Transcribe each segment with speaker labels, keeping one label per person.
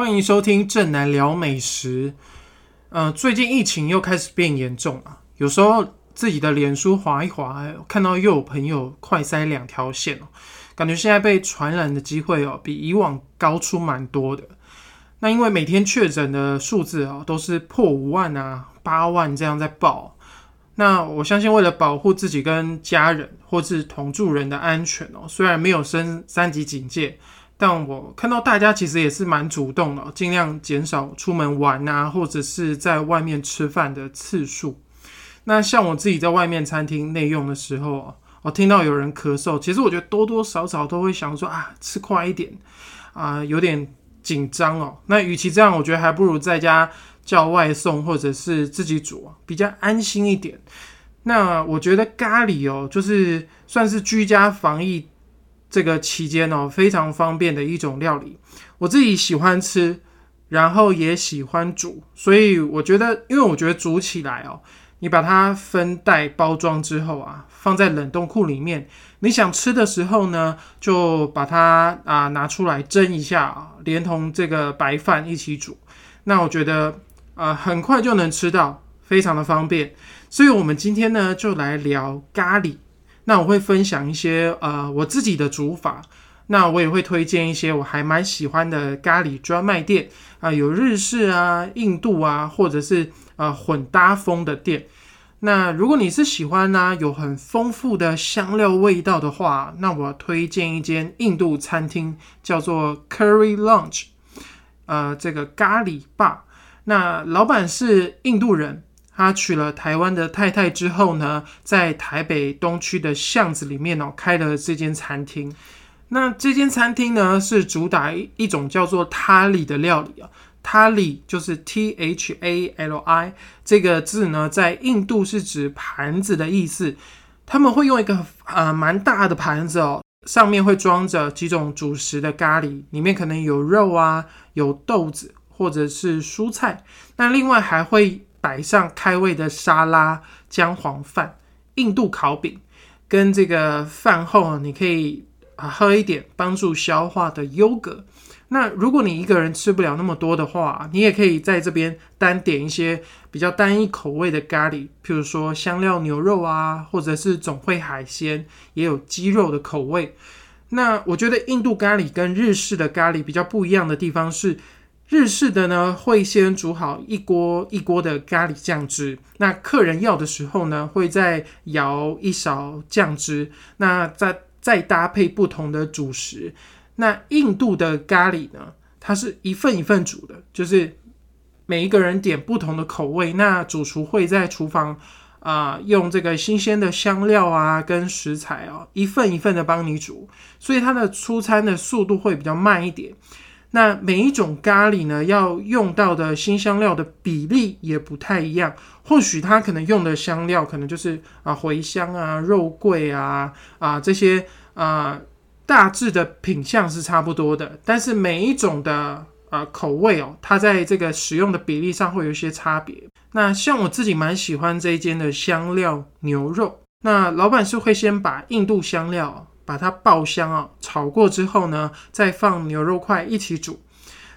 Speaker 1: 欢迎收听正南聊美食。呃，最近疫情又开始变严重了，有时候自己的脸书划一划，看到又有朋友快塞两条线哦，感觉现在被传染的机会哦，比以往高出蛮多的。那因为每天确诊的数字哦，都是破五万啊、八万这样在报。那我相信，为了保护自己跟家人或是同住人的安全哦，虽然没有升三级警戒。但我看到大家其实也是蛮主动的，尽量减少出门玩啊，或者是在外面吃饭的次数。那像我自己在外面餐厅内用的时候，我听到有人咳嗽，其实我觉得多多少少都会想说啊，吃快一点啊，有点紧张哦。那与其这样，我觉得还不如在家叫外送或者是自己煮，比较安心一点。那我觉得咖喱哦，就是算是居家防疫。这个期间哦，非常方便的一种料理，我自己喜欢吃，然后也喜欢煮，所以我觉得，因为我觉得煮起来哦，你把它分袋包装之后啊，放在冷冻库里面，你想吃的时候呢，就把它啊拿出来蒸一下啊，连同这个白饭一起煮，那我觉得啊很快就能吃到，非常的方便，所以我们今天呢就来聊咖喱。那我会分享一些呃我自己的煮法，那我也会推荐一些我还蛮喜欢的咖喱专卖店啊，有日式啊、印度啊，或者是呃混搭风的店。那如果你是喜欢呢有很丰富的香料味道的话，那我推荐一间印度餐厅，叫做 Curry Lounge，呃，这个咖喱吧。那老板是印度人。他娶了台湾的太太之后呢，在台北东区的巷子里面哦，开了这间餐厅。那这间餐厅呢，是主打一种叫做塔里的料理啊。塔里就是 T H A L I 这个字呢，在印度是指盘子的意思。他们会用一个呃蛮大的盘子哦，上面会装着几种主食的咖喱，里面可能有肉啊，有豆子或者是蔬菜。那另外还会。摆上开胃的沙拉、姜黄饭、印度烤饼，跟这个饭后你可以啊喝一点帮助消化的优格。那如果你一个人吃不了那么多的话，你也可以在这边单点一些比较单一口味的咖喱，譬如说香料牛肉啊，或者是总会海鲜，也有鸡肉的口味。那我觉得印度咖喱跟日式的咖喱比较不一样的地方是。日式的呢，会先煮好一锅一锅的咖喱酱汁，那客人要的时候呢，会再舀一勺酱汁，那再再搭配不同的主食。那印度的咖喱呢，它是一份一份煮的，就是每一个人点不同的口味，那主厨会在厨房啊，用这个新鲜的香料啊跟食材啊，一份一份的帮你煮，所以它的出餐的速度会比较慢一点。那每一种咖喱呢，要用到的新香料的比例也不太一样。或许它可能用的香料可能就是啊茴香啊、肉桂啊啊这些啊，大致的品相是差不多的。但是每一种的啊口味哦，它在这个使用的比例上会有一些差别。那像我自己蛮喜欢这一间的香料牛肉，那老板是会先把印度香料。把它爆香啊，炒过之后呢，再放牛肉块一起煮。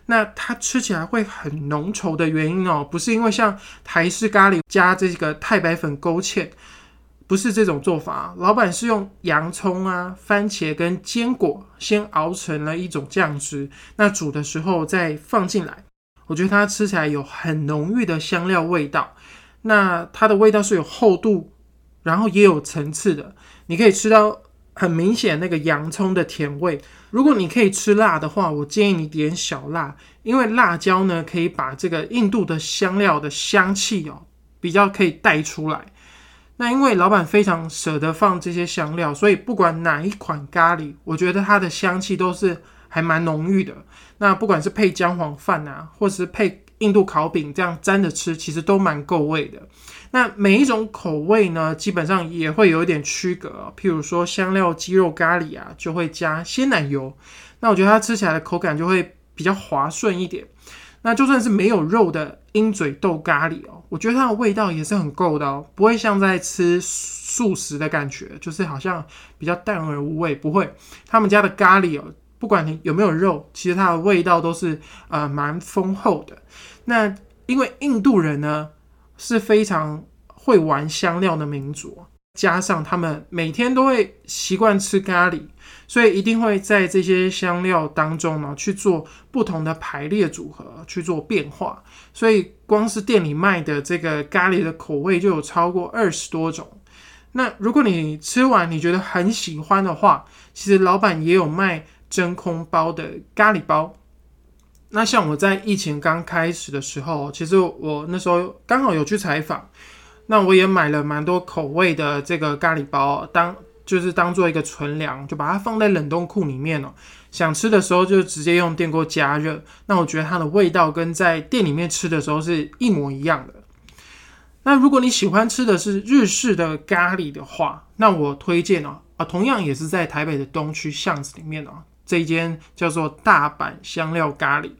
Speaker 1: 那它吃起来会很浓稠的原因哦，不是因为像台式咖喱加这个太白粉勾芡，不是这种做法。老板是用洋葱啊、番茄跟坚果先熬成了一种酱汁，那煮的时候再放进来。我觉得它吃起来有很浓郁的香料味道。那它的味道是有厚度，然后也有层次的，你可以吃到。很明显，那个洋葱的甜味。如果你可以吃辣的话，我建议你点小辣，因为辣椒呢可以把这个印度的香料的香气哦比较可以带出来。那因为老板非常舍得放这些香料，所以不管哪一款咖喱，我觉得它的香气都是还蛮浓郁的。那不管是配姜黄饭啊，或是配。印度烤饼这样沾着吃，其实都蛮够味的。那每一种口味呢，基本上也会有一点区隔。譬如说香料鸡肉咖喱啊，就会加鲜奶油。那我觉得它吃起来的口感就会比较滑顺一点。那就算是没有肉的鹰嘴豆咖喱哦，我觉得它的味道也是很够的哦，不会像在吃素食的感觉，就是好像比较淡而无味。不会，他们家的咖喱哦。不管你有没有肉，其实它的味道都是呃蛮丰厚的。那因为印度人呢是非常会玩香料的民族，加上他们每天都会习惯吃咖喱，所以一定会在这些香料当中呢去做不同的排列组合，去做变化。所以光是店里卖的这个咖喱的口味就有超过二十多种。那如果你吃完你觉得很喜欢的话，其实老板也有卖真空包的咖喱包。那像我在疫情刚开始的时候，其实我那时候刚好有去采访，那我也买了蛮多口味的这个咖喱包，当就是当做一个存粮，就把它放在冷冻库里面了。想吃的时候就直接用电锅加热。那我觉得它的味道跟在店里面吃的时候是一模一样的。那如果你喜欢吃的是日式的咖喱的话，那我推荐哦啊，同样也是在台北的东区巷子里面哦，这一间叫做大阪香料咖喱。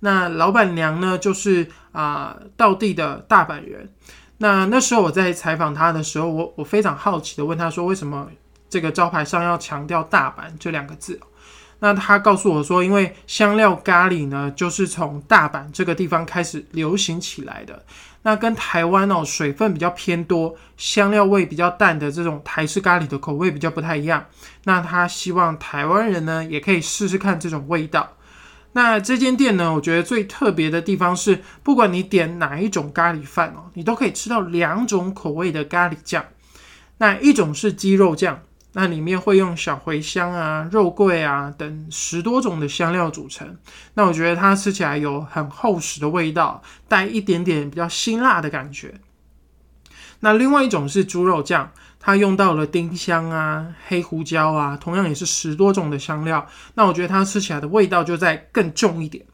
Speaker 1: 那老板娘呢，就是啊，道地的大阪人。那那时候我在采访他的时候，我我非常好奇的问他说，为什么这个招牌上要强调大阪这两个字？那他告诉我说，因为香料咖喱呢，就是从大阪这个地方开始流行起来的。那跟台湾哦，水分比较偏多，香料味比较淡的这种台式咖喱的口味比较不太一样。那他希望台湾人呢，也可以试试看这种味道。那这间店呢，我觉得最特别的地方是，不管你点哪一种咖喱饭哦，你都可以吃到两种口味的咖喱酱。那一种是鸡肉酱，那里面会用小茴香啊、肉桂啊等十多种的香料组成。那我觉得它吃起来有很厚实的味道，带一点点比较辛辣的感觉。那另外一种是猪肉酱。它用到了丁香啊、黑胡椒啊，同样也是十多种的香料。那我觉得它吃起来的味道就在更重一点。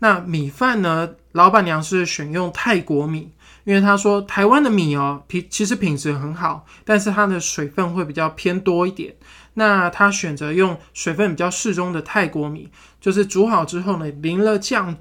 Speaker 1: 那米饭呢？老板娘是选用泰国米，因为他说台湾的米哦品其实品质很好，但是它的水分会比较偏多一点。那他选择用水分比较适中的泰国米，就是煮好之后呢，淋了酱，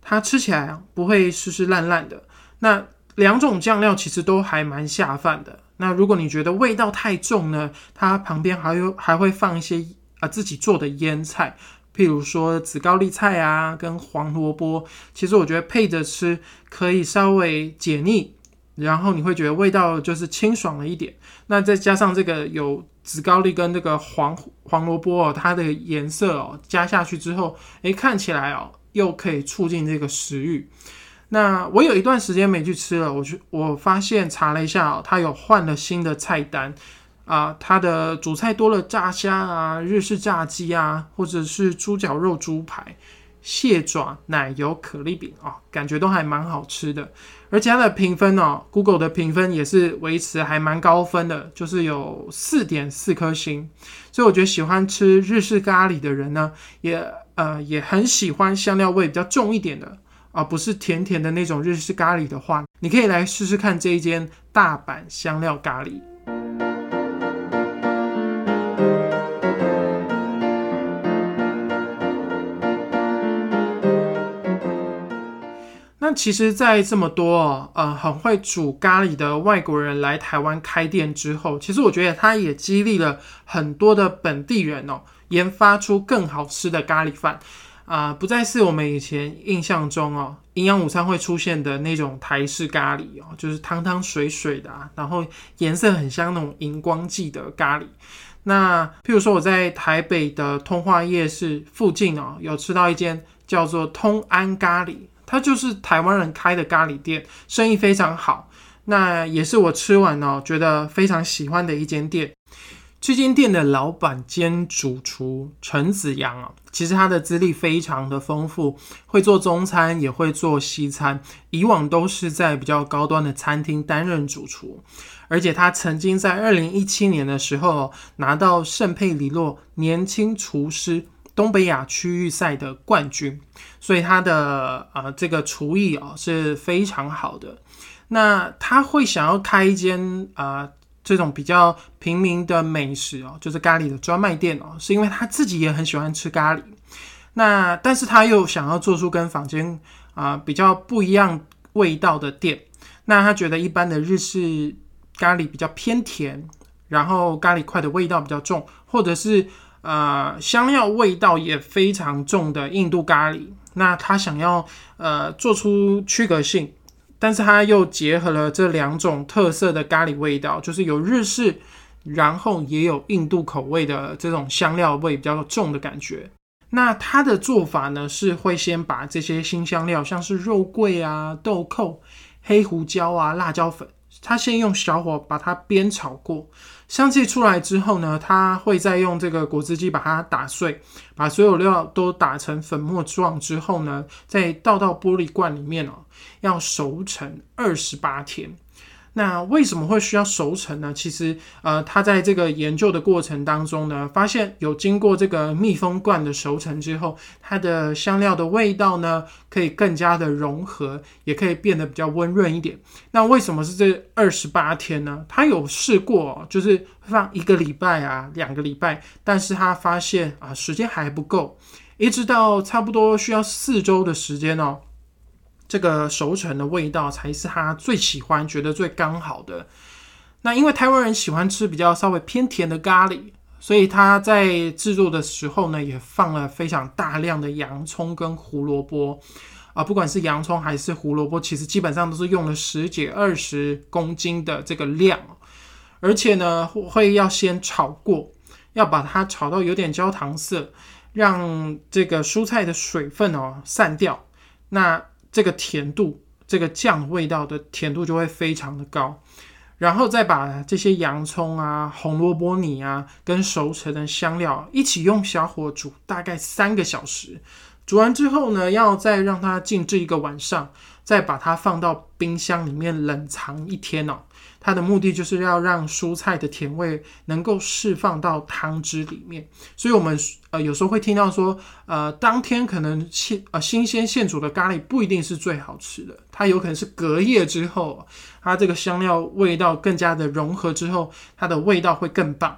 Speaker 1: 它吃起来不会湿湿烂烂的。那两种酱料其实都还蛮下饭的。那如果你觉得味道太重呢，它旁边还有还会放一些啊自己做的腌菜，譬如说紫高丽菜啊跟黄萝卜，其实我觉得配着吃可以稍微解腻，然后你会觉得味道就是清爽了一点。那再加上这个有紫高丽跟这个黄黄萝卜哦，它的颜色哦加下去之后，诶，看起来哦又可以促进这个食欲。那我有一段时间没去吃了，我去我发现查了一下哦，它有换了新的菜单啊，它的主菜多了炸虾啊、日式炸鸡啊，或者是猪脚肉猪排、蟹爪、奶油可丽饼啊，感觉都还蛮好吃的。而且它的评分哦，Google 的评分也是维持还蛮高分的，就是有四点四颗星。所以我觉得喜欢吃日式咖喱的人呢，也呃也很喜欢香料味比较重一点的。而不是甜甜的那种日式咖喱的话，你可以来试试看这一间大阪香料咖喱。其实，在这么多呃很会煮咖喱的外国人来台湾开店之后，其实我觉得它也激励了很多的本地人哦，研发出更好吃的咖喱饭。啊，不再是我们以前印象中哦，营养午餐会出现的那种台式咖喱哦，就是汤汤水水的啊，然后颜色很像那种荧光剂的咖喱。那譬如说我在台北的通化夜市附近哦，有吃到一间叫做通安咖喱，它就是台湾人开的咖喱店，生意非常好。那也是我吃完哦，觉得非常喜欢的一间店。这间店的老板兼主厨陈子阳啊，其实他的资历非常的丰富，会做中餐，也会做西餐。以往都是在比较高端的餐厅担任主厨，而且他曾经在二零一七年的时候拿到圣佩里洛年轻厨师东北亚区域赛的冠军，所以他的呃这个厨艺啊是非常好的。那他会想要开一间啊。这种比较平民的美食哦，就是咖喱的专卖店哦，是因为他自己也很喜欢吃咖喱。那但是他又想要做出跟坊间啊比较不一样味道的店。那他觉得一般的日式咖喱比较偏甜，然后咖喱块的味道比较重，或者是呃香料味道也非常重的印度咖喱。那他想要呃做出区隔性，但是他又结合了这两种特色的咖喱味道，就是有日式，然后也有印度口味的这种香料味比较重的感觉。那他的做法呢，是会先把这些新香料，像是肉桂啊、豆蔻、黑胡椒啊、辣椒粉，他先用小火把它煸炒过，香气出来之后呢，它会再用这个果汁机把它打碎，把所有料都打成粉末状之后呢，再倒到玻璃罐里面哦，要熟成二十八天。那为什么会需要熟成呢？其实，呃，他在这个研究的过程当中呢，发现有经过这个密封罐的熟成之后，它的香料的味道呢，可以更加的融合，也可以变得比较温润一点。那为什么是这二十八天呢？他有试过，就是放一个礼拜啊，两个礼拜，但是他发现啊，时间还不够，一直到差不多需要四周的时间哦。这个熟成的味道才是他最喜欢、觉得最刚好的。那因为台湾人喜欢吃比较稍微偏甜的咖喱，所以他在制作的时候呢，也放了非常大量的洋葱跟胡萝卜啊。不管是洋葱还是胡萝卜，其实基本上都是用了十几、二十公斤的这个量，而且呢，会要先炒过，要把它炒到有点焦糖色，让这个蔬菜的水分哦散掉。那这个甜度，这个酱味道的甜度就会非常的高，然后再把这些洋葱啊、红萝卜泥啊跟熟成的香料一起用小火煮，大概三个小时。煮完之后呢，要再让它静置一个晚上，再把它放到冰箱里面冷藏一天哦。它的目的就是要让蔬菜的甜味能够释放到汤汁里面，所以我们呃有时候会听到说，呃当天可能现呃新鲜现煮的咖喱不一定是最好吃的，它有可能是隔夜之后，它这个香料味道更加的融合之后，它的味道会更棒。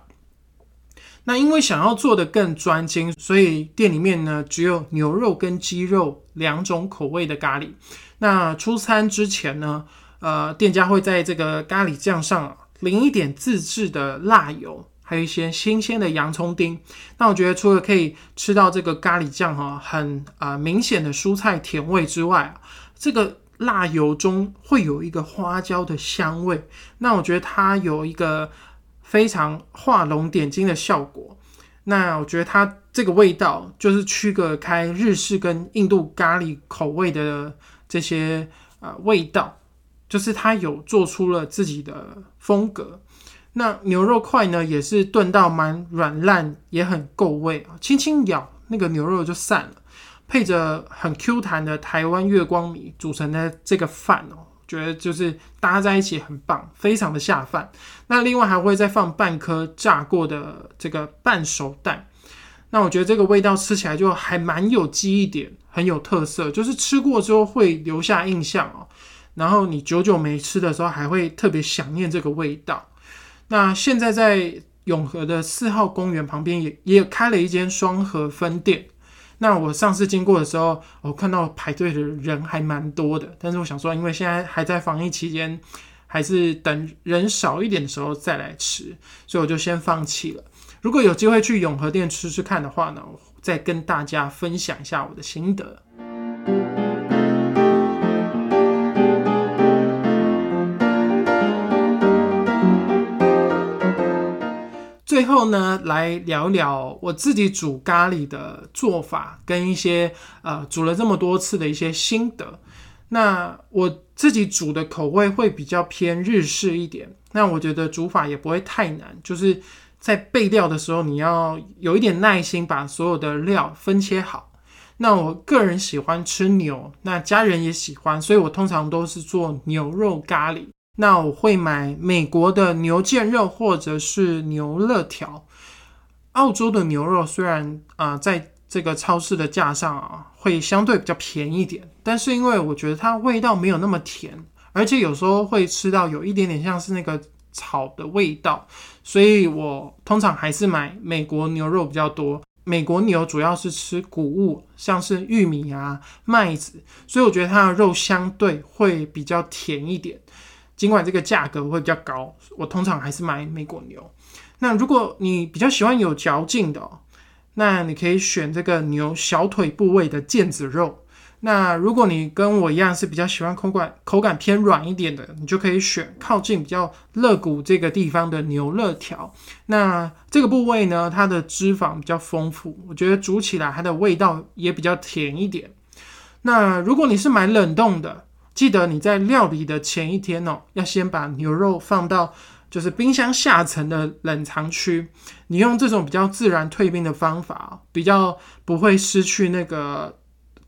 Speaker 1: 那因为想要做的更专精，所以店里面呢只有牛肉跟鸡肉两种口味的咖喱。那出餐之前呢？呃，店家会在这个咖喱酱上淋一点自制的辣油，还有一些新鲜的洋葱丁。那我觉得除了可以吃到这个咖喱酱哈很啊明显的蔬菜甜味之外，这个辣油中会有一个花椒的香味。那我觉得它有一个非常画龙点睛的效果。那我觉得它这个味道就是区隔开日式跟印度咖喱口味的这些啊味道。就是它有做出了自己的风格，那牛肉块呢也是炖到蛮软烂，也很够味啊，轻轻咬那个牛肉就散了，配着很 Q 弹的台湾月光米组成的这个饭哦，觉得就是搭在一起很棒，非常的下饭。那另外还会再放半颗炸过的这个半熟蛋，那我觉得这个味道吃起来就还蛮有记忆点，很有特色，就是吃过之后会留下印象哦。然后你久久没吃的时候，还会特别想念这个味道。那现在在永和的四号公园旁边也也开了一间双河分店。那我上次经过的时候，我看到排队的人还蛮多的。但是我想说，因为现在还在防疫期间，还是等人少一点的时候再来吃，所以我就先放弃了。如果有机会去永和店吃吃看的话呢，再跟大家分享一下我的心得。最后呢，来聊聊我自己煮咖喱的做法，跟一些呃煮了这么多次的一些心得。那我自己煮的口味会比较偏日式一点，那我觉得煮法也不会太难，就是在备料的时候你要有一点耐心，把所有的料分切好。那我个人喜欢吃牛，那家人也喜欢，所以我通常都是做牛肉咖喱。那我会买美国的牛腱肉或者是牛肋条，澳洲的牛肉虽然啊在这个超市的架上啊会相对比较便宜点，但是因为我觉得它味道没有那么甜，而且有时候会吃到有一点点像是那个草的味道，所以我通常还是买美国牛肉比较多。美国牛主要是吃谷物，像是玉米啊、麦子，所以我觉得它的肉相对会比较甜一点。尽管这个价格会比较高，我通常还是买美国牛。那如果你比较喜欢有嚼劲的，哦那你可以选这个牛小腿部位的腱子肉。那如果你跟我一样是比较喜欢口感口感偏软一点的，你就可以选靠近比较肋骨这个地方的牛肋条。那这个部位呢，它的脂肪比较丰富，我觉得煮起来它的味道也比较甜一点。那如果你是买冷冻的，记得你在料理的前一天哦，要先把牛肉放到就是冰箱下层的冷藏区。你用这种比较自然退冰的方法，比较不会失去那个。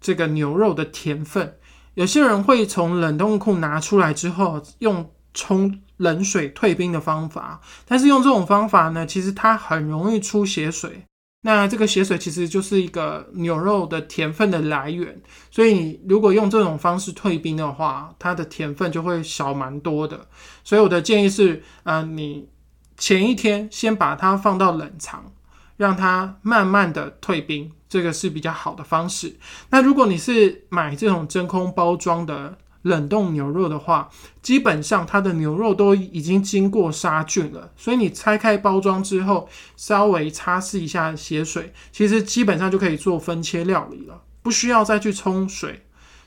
Speaker 1: 这个牛肉的甜分，有些人会从冷冻库拿出来之后，用冲冷水退冰的方法。但是用这种方法呢，其实它很容易出血水。那这个血水其实就是一个牛肉的甜分的来源。所以你如果用这种方式退冰的话，它的甜分就会少蛮多的。所以我的建议是，呃，你前一天先把它放到冷藏，让它慢慢的退冰。这个是比较好的方式。那如果你是买这种真空包装的冷冻牛肉的话，基本上它的牛肉都已经经过杀菌了，所以你拆开包装之后，稍微擦拭一下血水，其实基本上就可以做分切料理了，不需要再去冲水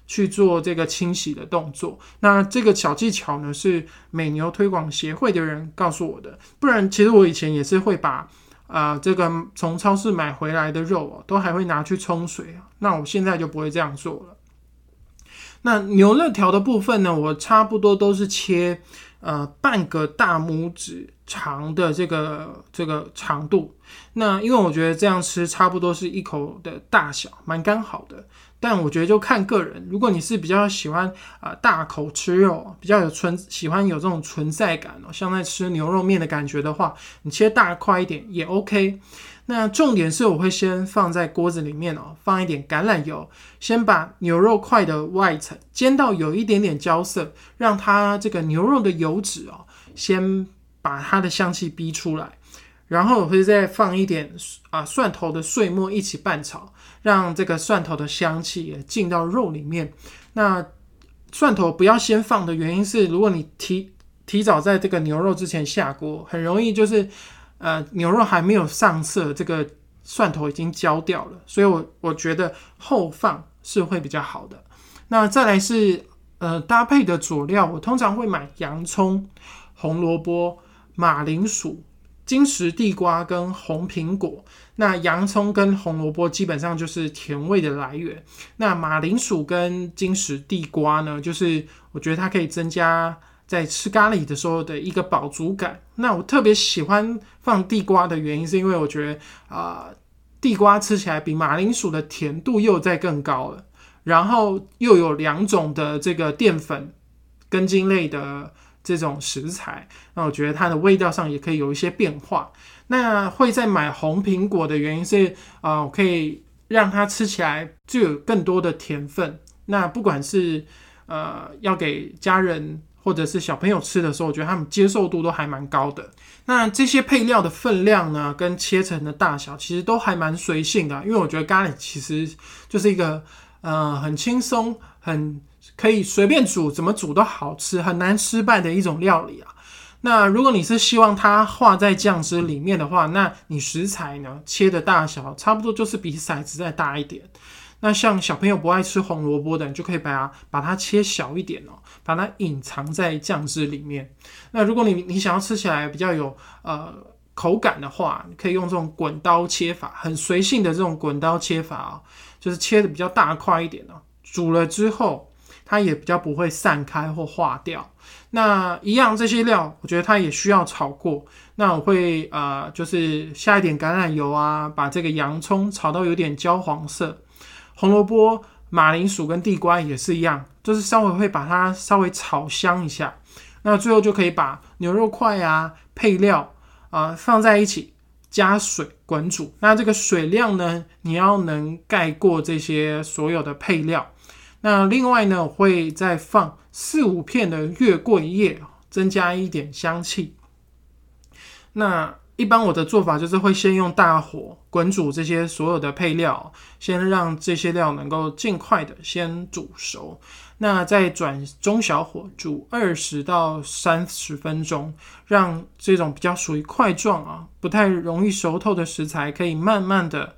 Speaker 1: 去做这个清洗的动作。那这个小技巧呢，是美牛推广协会的人告诉我的，不然其实我以前也是会把。啊，这个从超市买回来的肉哦，都还会拿去冲水啊。那我现在就不会这样做了。那牛肋条的部分呢，我差不多都是切呃半个大拇指长的这个这个长度。那因为我觉得这样吃差不多是一口的大小，蛮刚好的。但我觉得就看个人，如果你是比较喜欢啊大口吃肉，比较有存喜欢有这种存在感哦，像在吃牛肉面的感觉的话，你切大块一点也 OK。那重点是我会先放在锅子里面哦，放一点橄榄油，先把牛肉块的外层煎到有一点点焦色，让它这个牛肉的油脂哦，先把它的香气逼出来。然后我会再放一点啊蒜头的碎末一起拌炒，让这个蒜头的香气也进到肉里面。那蒜头不要先放的原因是，如果你提提早在这个牛肉之前下锅，很容易就是呃牛肉还没有上色，这个蒜头已经焦掉了。所以我我觉得后放是会比较好的。那再来是呃搭配的佐料，我通常会买洋葱、红萝卜、马铃薯。金石地瓜跟红苹果，那洋葱跟红萝卜基本上就是甜味的来源。那马铃薯跟金石地瓜呢，就是我觉得它可以增加在吃咖喱的时候的一个饱足感。那我特别喜欢放地瓜的原因，是因为我觉得啊，地瓜吃起来比马铃薯的甜度又在更高了，然后又有两种的这个淀粉根茎类的。这种食材，那我觉得它的味道上也可以有一些变化。那会在买红苹果的原因是，啊，可以让它吃起来就有更多的甜分。那不管是呃要给家人或者是小朋友吃的时候，我觉得他们接受度都还蛮高的。那这些配料的分量呢，跟切成的大小其实都还蛮随性的，因为我觉得咖喱其实就是一个呃很轻松很。可以随便煮，怎么煮都好吃，很难失败的一种料理啊。那如果你是希望它化在酱汁里面的话，那你食材呢切的大小差不多就是比骰子再大一点。那像小朋友不爱吃红萝卜的，你就可以把它把它切小一点哦，把它隐藏在酱汁里面。那如果你你想要吃起来比较有呃口感的话，你可以用这种滚刀切法，很随性的这种滚刀切法啊，就是切的比较大块一点哦。煮了之后。它也比较不会散开或化掉。那一样这些料，我觉得它也需要炒过。那我会呃，就是下一点橄榄油啊，把这个洋葱炒到有点焦黄色。红萝卜、马铃薯跟地瓜也是一样，就是稍微会把它稍微炒香一下。那最后就可以把牛肉块啊、配料啊放在一起，加水滚煮。那这个水量呢，你要能盖过这些所有的配料。那另外呢，我会再放四五片的月桂叶，增加一点香气。那一般我的做法就是会先用大火滚煮这些所有的配料，先让这些料能够尽快的先煮熟。那再转中小火煮二十到三十分钟，让这种比较属于块状啊，不太容易熟透的食材可以慢慢的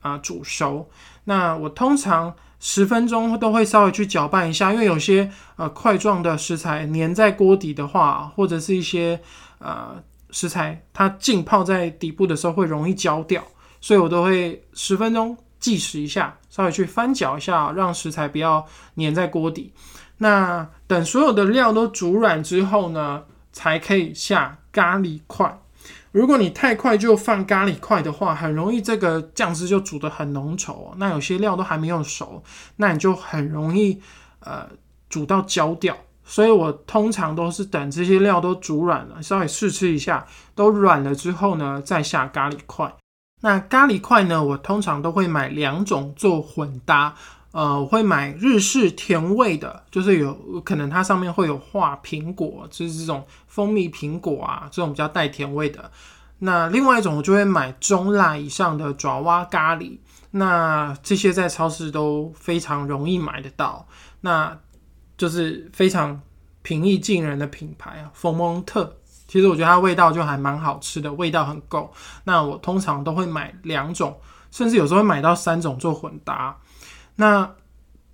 Speaker 1: 啊煮熟。那我通常十分钟都会稍微去搅拌一下，因为有些呃块状的食材粘在锅底的话，或者是一些呃食材它浸泡在底部的时候会容易焦掉，所以我都会十分钟计时一下，稍微去翻搅一下，让食材不要粘在锅底。那等所有的料都煮软之后呢，才可以下咖喱块。如果你太快就放咖喱块的话，很容易这个酱汁就煮得很浓稠。那有些料都还没有熟，那你就很容易呃煮到焦掉。所以我通常都是等这些料都煮软了，稍微试吃一下，都软了之后呢，再下咖喱块。那咖喱块呢，我通常都会买两种做混搭。呃，我会买日式甜味的，就是有可能它上面会有画苹果，就是这种蜂蜜苹果啊，这种比较带甜味的。那另外一种我就会买中辣以上的爪哇咖喱，那这些在超市都非常容易买得到，那就是非常平易近人的品牌啊，冯蒙特。其实我觉得它味道就还蛮好吃的，味道很够。那我通常都会买两种，甚至有时候会买到三种做混搭。那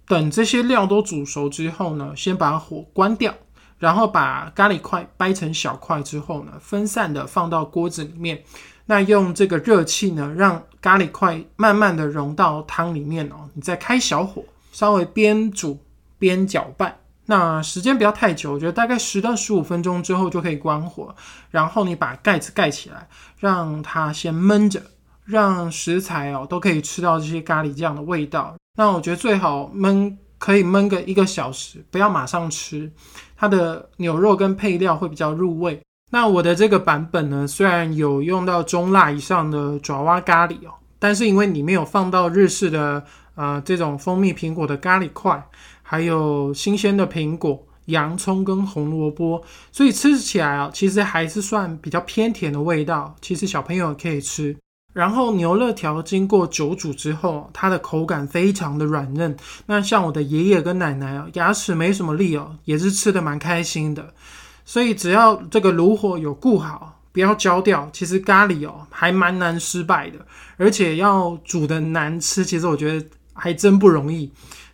Speaker 1: 等这些料都煮熟之后呢，先把火关掉，然后把咖喱块掰成小块之后呢，分散的放到锅子里面。那用这个热气呢，让咖喱块慢慢的融到汤里面哦。你再开小火，稍微边煮边搅拌。那时间不要太久，我觉得大概十到十五分钟之后就可以关火。然后你把盖子盖起来，让它先焖着，让食材哦都可以吃到这些咖喱酱的味道。那我觉得最好焖，可以焖个一个小时，不要马上吃，它的牛肉跟配料会比较入味。那我的这个版本呢，虽然有用到中辣以上的爪哇咖喱哦，但是因为里面有放到日式的呃这种蜂蜜苹果的咖喱块，还有新鲜的苹果、洋葱跟红萝卜，所以吃起来啊，其实还是算比较偏甜的味道。其实小朋友也可以吃。然后牛肋条经过久煮之后，它的口感非常的软嫩。那像我的爷爷跟奶奶哦，牙齿没什么力哦，也是吃的蛮开心的。所以只要这个炉火有顾好，不要焦掉，其实咖喱哦还蛮难失败的。而且要煮的难吃，其实我觉得还真不容易。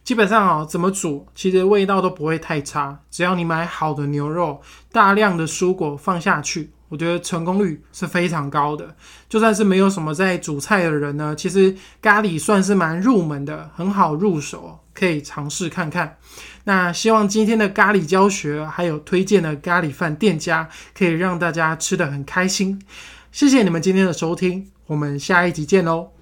Speaker 1: 基本上哦，怎么煮其实味道都不会太差，只要你买好的牛肉，大量的蔬果放下去。我觉得成功率是非常高的，就算是没有什么在煮菜的人呢，其实咖喱算是蛮入门的，很好入手，可以尝试看看。那希望今天的咖喱教学还有推荐的咖喱饭店家，可以让大家吃的很开心。谢谢你们今天的收听，我们下一集见喽。